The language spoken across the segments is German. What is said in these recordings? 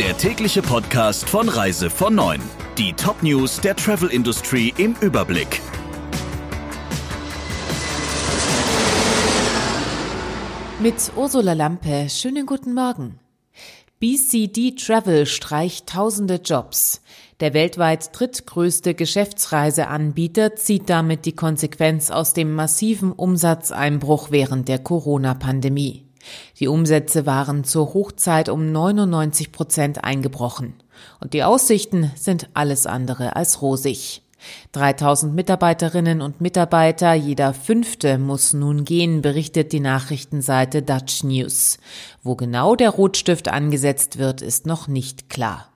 der tägliche Podcast von Reise von 9. Die Top-News der Travel Industry im Überblick. Mit Ursula Lampe, schönen guten Morgen. BCD Travel streicht tausende Jobs. Der weltweit drittgrößte Geschäftsreiseanbieter zieht damit die Konsequenz aus dem massiven Umsatzeinbruch während der Corona-Pandemie. Die Umsätze waren zur Hochzeit um 99 Prozent eingebrochen. Und die Aussichten sind alles andere als rosig. 3000 Mitarbeiterinnen und Mitarbeiter, jeder fünfte muss nun gehen, berichtet die Nachrichtenseite Dutch News. Wo genau der Rotstift angesetzt wird, ist noch nicht klar.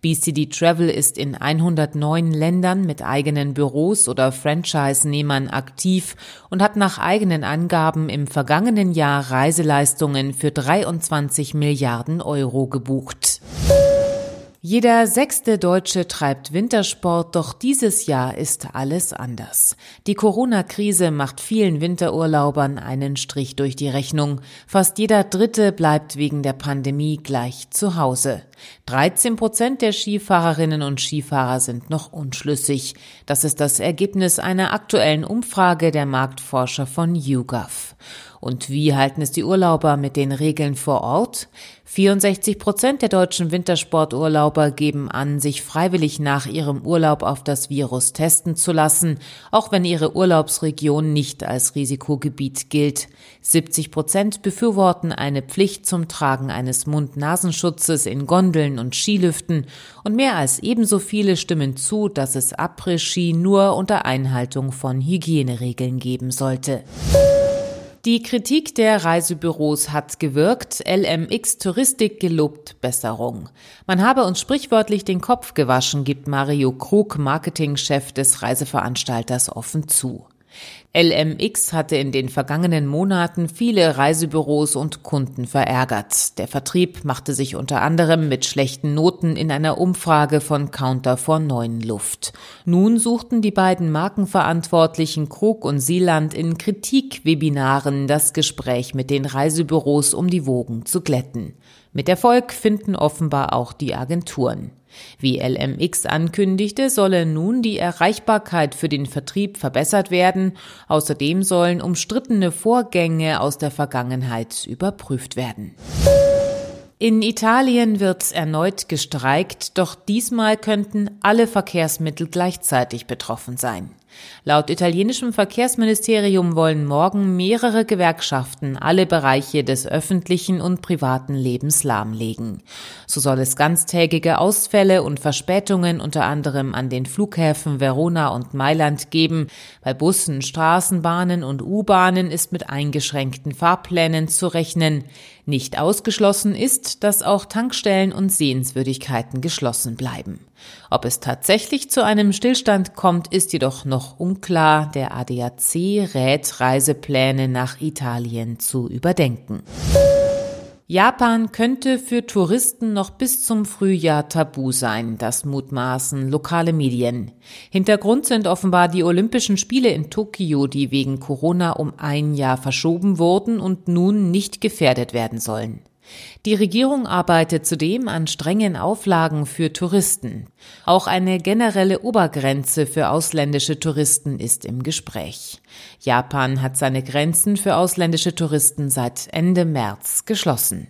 BCD Travel ist in 109 Ländern mit eigenen Büros oder Franchise-Nehmern aktiv und hat nach eigenen Angaben im vergangenen Jahr Reiseleistungen für 23 Milliarden Euro gebucht. Jeder sechste Deutsche treibt Wintersport, doch dieses Jahr ist alles anders. Die Corona-Krise macht vielen Winterurlaubern einen Strich durch die Rechnung. Fast jeder Dritte bleibt wegen der Pandemie gleich zu Hause. 13 Prozent der Skifahrerinnen und Skifahrer sind noch unschlüssig. Das ist das Ergebnis einer aktuellen Umfrage der Marktforscher von YouGov. Und wie halten es die Urlauber mit den Regeln vor Ort? 64 Prozent der deutschen Wintersporturlauber geben an, sich freiwillig nach ihrem Urlaub auf das Virus testen zu lassen, auch wenn ihre Urlaubsregion nicht als Risikogebiet gilt. 70 Prozent befürworten eine Pflicht zum Tragen eines Mund-Nasenschutzes in Gondeln und Skilüften und mehr als ebenso viele stimmen zu, dass es Après-Ski nur unter Einhaltung von Hygieneregeln geben sollte. Die Kritik der Reisebüros hat gewirkt. LMX Touristik gelobt Besserung. Man habe uns sprichwörtlich den Kopf gewaschen, gibt Mario Krug, Marketingchef des Reiseveranstalters, offen zu. LMX hatte in den vergangenen Monaten viele Reisebüros und Kunden verärgert. Der Vertrieb machte sich unter anderem mit schlechten Noten in einer Umfrage von Counter vor neuen Luft. Nun suchten die beiden Markenverantwortlichen Krug und Sieland in Kritikwebinaren das Gespräch mit den Reisebüros, um die Wogen zu glätten. Mit Erfolg finden offenbar auch die Agenturen. Wie LMX ankündigte, solle nun die Erreichbarkeit für den Vertrieb verbessert werden. Außerdem sollen umstrittene Vorgänge aus der Vergangenheit überprüft werden. In Italien wird erneut gestreikt, doch diesmal könnten alle Verkehrsmittel gleichzeitig betroffen sein. Laut italienischem Verkehrsministerium wollen morgen mehrere Gewerkschaften alle Bereiche des öffentlichen und privaten Lebens lahmlegen. So soll es ganztägige Ausfälle und Verspätungen unter anderem an den Flughäfen Verona und Mailand geben. Bei Bussen, Straßenbahnen und U-Bahnen ist mit eingeschränkten Fahrplänen zu rechnen. Nicht ausgeschlossen ist, dass auch Tankstellen und Sehenswürdigkeiten geschlossen bleiben. Ob es tatsächlich zu einem Stillstand kommt, ist jedoch noch unklar. Der ADAC rät Reisepläne nach Italien zu überdenken. Japan könnte für Touristen noch bis zum Frühjahr tabu sein, das mutmaßen lokale Medien. Hintergrund sind offenbar die Olympischen Spiele in Tokio, die wegen Corona um ein Jahr verschoben wurden und nun nicht gefährdet werden sollen. Die Regierung arbeitet zudem an strengen Auflagen für Touristen. Auch eine generelle Obergrenze für ausländische Touristen ist im Gespräch. Japan hat seine Grenzen für ausländische Touristen seit Ende März geschlossen.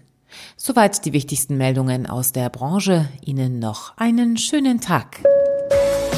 Soweit die wichtigsten Meldungen aus der Branche. Ihnen noch einen schönen Tag.